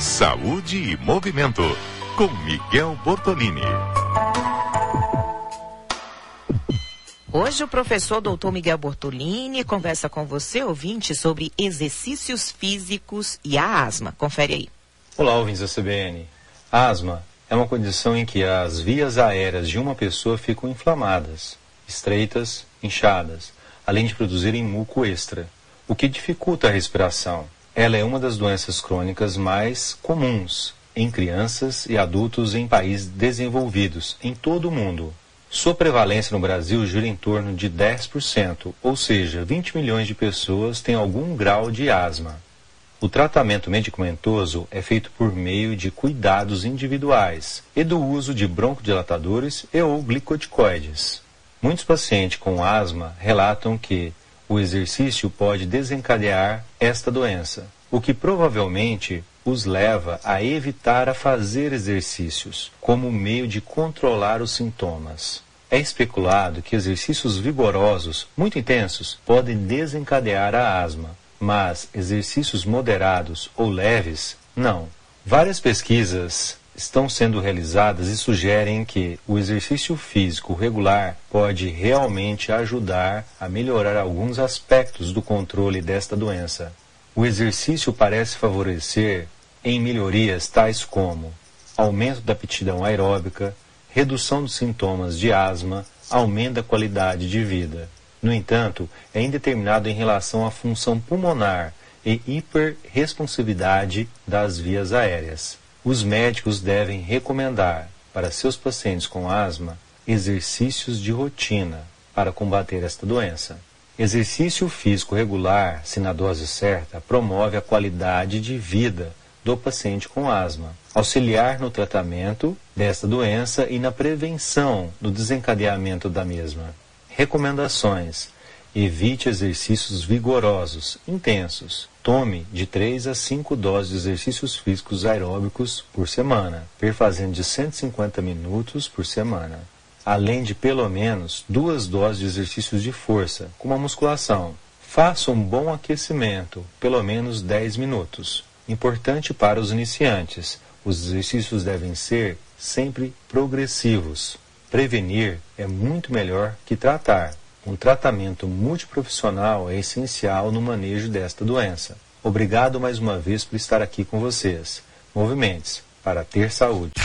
Saúde e Movimento, com Miguel Bortolini. Hoje o professor doutor Miguel Bortolini conversa com você, ouvinte, sobre exercícios físicos e a asma. Confere aí. Olá, ouvintes da CBN. A asma é uma condição em que as vias aéreas de uma pessoa ficam inflamadas, estreitas, inchadas, além de produzirem muco extra, o que dificulta a respiração. Ela é uma das doenças crônicas mais comuns em crianças e adultos em países desenvolvidos em todo o mundo. Sua prevalência no Brasil gira em torno de 10%, ou seja, 20 milhões de pessoas têm algum grau de asma. O tratamento medicamentoso é feito por meio de cuidados individuais e do uso de broncodilatadores e ou glicoticoides. Muitos pacientes com asma relatam que o exercício pode desencadear esta doença, o que provavelmente os leva a evitar a fazer exercícios como meio de controlar os sintomas. É especulado que exercícios vigorosos, muito intensos, podem desencadear a asma, mas exercícios moderados ou leves, não. Várias pesquisas estão sendo realizadas e sugerem que o exercício físico regular pode realmente ajudar a melhorar alguns aspectos do controle desta doença. O exercício parece favorecer em melhorias tais como aumento da aptidão aeróbica, redução dos sintomas de asma, aumento da qualidade de vida. No entanto, é indeterminado em relação à função pulmonar e hiperresponsividade das vias aéreas. Os médicos devem recomendar para seus pacientes com asma exercícios de rotina para combater esta doença. Exercício físico regular, se na dose certa, promove a qualidade de vida do paciente com asma, auxiliar no tratamento desta doença e na prevenção do desencadeamento da mesma. Recomendações: evite exercícios vigorosos, intensos. Tome de 3 a 5 doses de exercícios físicos aeróbicos por semana, perfazendo de 150 minutos por semana, além de pelo menos duas doses de exercícios de força, como a musculação. Faça um bom aquecimento, pelo menos 10 minutos. Importante para os iniciantes: os exercícios devem ser sempre progressivos. Prevenir é muito melhor que tratar. Um tratamento multiprofissional é essencial no manejo desta doença. Obrigado mais uma vez por estar aqui com vocês. Movimentos para ter saúde.